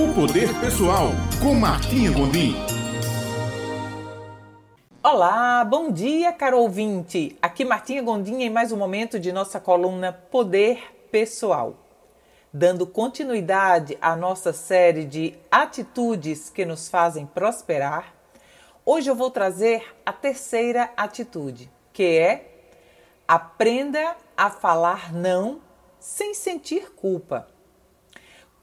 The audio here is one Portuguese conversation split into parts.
O Poder Pessoal, com Martinha Gondim. Olá, bom dia, caro ouvinte. Aqui Martinha Gondim em mais um momento de nossa coluna Poder Pessoal. Dando continuidade à nossa série de atitudes que nos fazem prosperar, hoje eu vou trazer a terceira atitude, que é aprenda a falar não sem sentir culpa.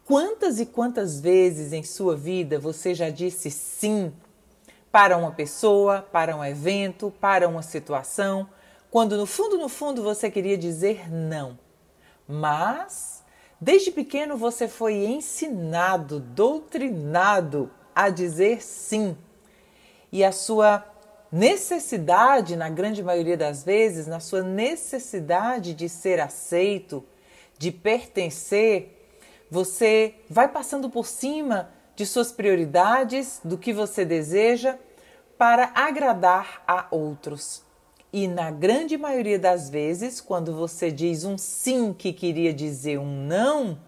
Quantas e quantas vezes em sua vida você já disse sim para uma pessoa, para um evento, para uma situação, quando no fundo, no fundo você queria dizer não? Mas desde pequeno você foi ensinado, doutrinado a dizer sim. E a sua necessidade, na grande maioria das vezes, na sua necessidade de ser aceito, de pertencer, você vai passando por cima de suas prioridades, do que você deseja, para agradar a outros. E na grande maioria das vezes, quando você diz um sim que queria dizer um não,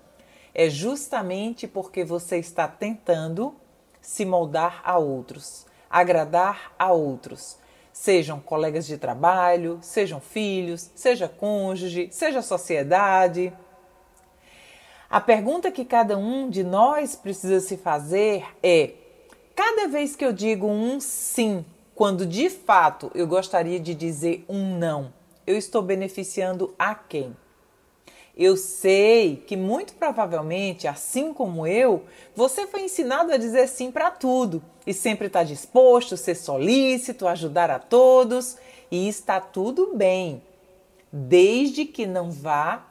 é justamente porque você está tentando se moldar a outros, agradar a outros. Sejam colegas de trabalho, sejam filhos, seja cônjuge, seja sociedade. A pergunta que cada um de nós precisa se fazer é: cada vez que eu digo um sim, quando de fato eu gostaria de dizer um não, eu estou beneficiando a quem? Eu sei que muito provavelmente, assim como eu, você foi ensinado a dizer sim para tudo e sempre está disposto, ser solícito, ajudar a todos e está tudo bem, desde que não vá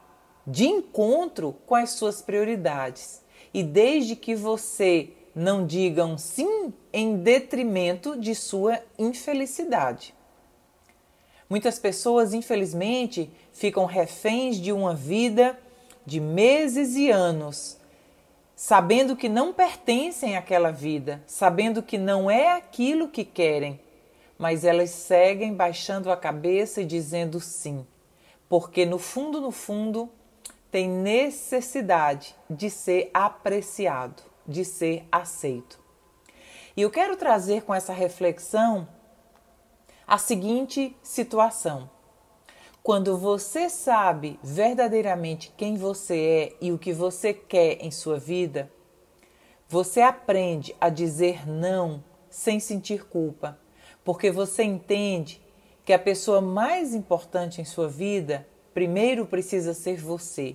de encontro com as suas prioridades. E desde que você não diga um sim em detrimento de sua infelicidade. Muitas pessoas, infelizmente, ficam reféns de uma vida de meses e anos, sabendo que não pertencem àquela vida, sabendo que não é aquilo que querem, mas elas seguem baixando a cabeça e dizendo sim, porque no fundo, no fundo, tem necessidade de ser apreciado, de ser aceito. E eu quero trazer com essa reflexão a seguinte situação. Quando você sabe verdadeiramente quem você é e o que você quer em sua vida, você aprende a dizer não sem sentir culpa, porque você entende que a pessoa mais importante em sua vida primeiro precisa ser você.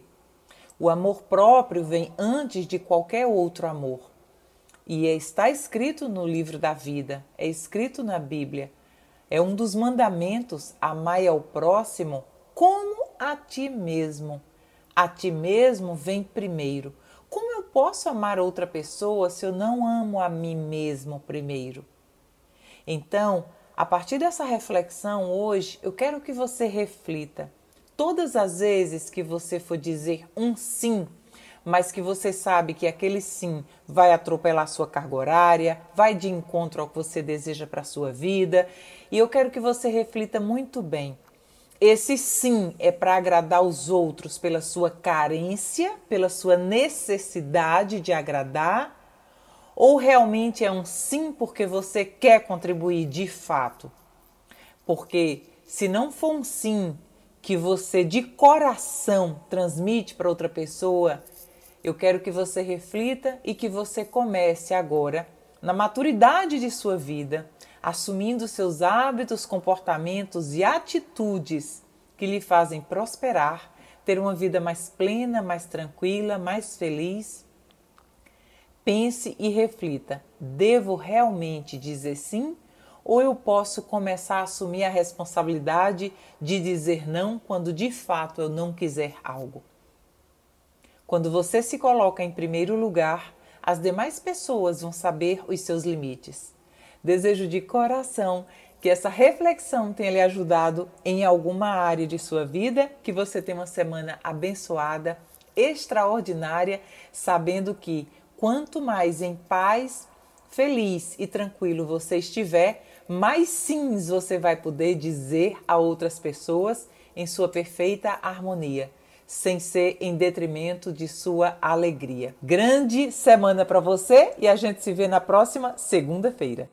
O amor próprio vem antes de qualquer outro amor. E está escrito no livro da vida, é escrito na Bíblia. É um dos mandamentos: amai ao próximo como a ti mesmo. A ti mesmo vem primeiro. Como eu posso amar outra pessoa se eu não amo a mim mesmo primeiro? Então, a partir dessa reflexão hoje, eu quero que você reflita todas as vezes que você for dizer um sim, mas que você sabe que aquele sim vai atropelar sua carga horária, vai de encontro ao que você deseja para a sua vida, e eu quero que você reflita muito bem. Esse sim é para agradar os outros pela sua carência, pela sua necessidade de agradar, ou realmente é um sim porque você quer contribuir de fato? Porque se não for um sim que você de coração transmite para outra pessoa, eu quero que você reflita e que você comece agora, na maturidade de sua vida, assumindo seus hábitos, comportamentos e atitudes que lhe fazem prosperar, ter uma vida mais plena, mais tranquila, mais feliz. Pense e reflita: devo realmente dizer sim ou eu posso começar a assumir a responsabilidade de dizer não quando de fato eu não quiser algo. Quando você se coloca em primeiro lugar, as demais pessoas vão saber os seus limites. Desejo de coração que essa reflexão tenha lhe ajudado em alguma área de sua vida, que você tenha uma semana abençoada, extraordinária, sabendo que quanto mais em paz, feliz e tranquilo você estiver, mais sims você vai poder dizer a outras pessoas em sua perfeita harmonia, sem ser em detrimento de sua alegria. Grande semana para você e a gente se vê na próxima segunda-feira.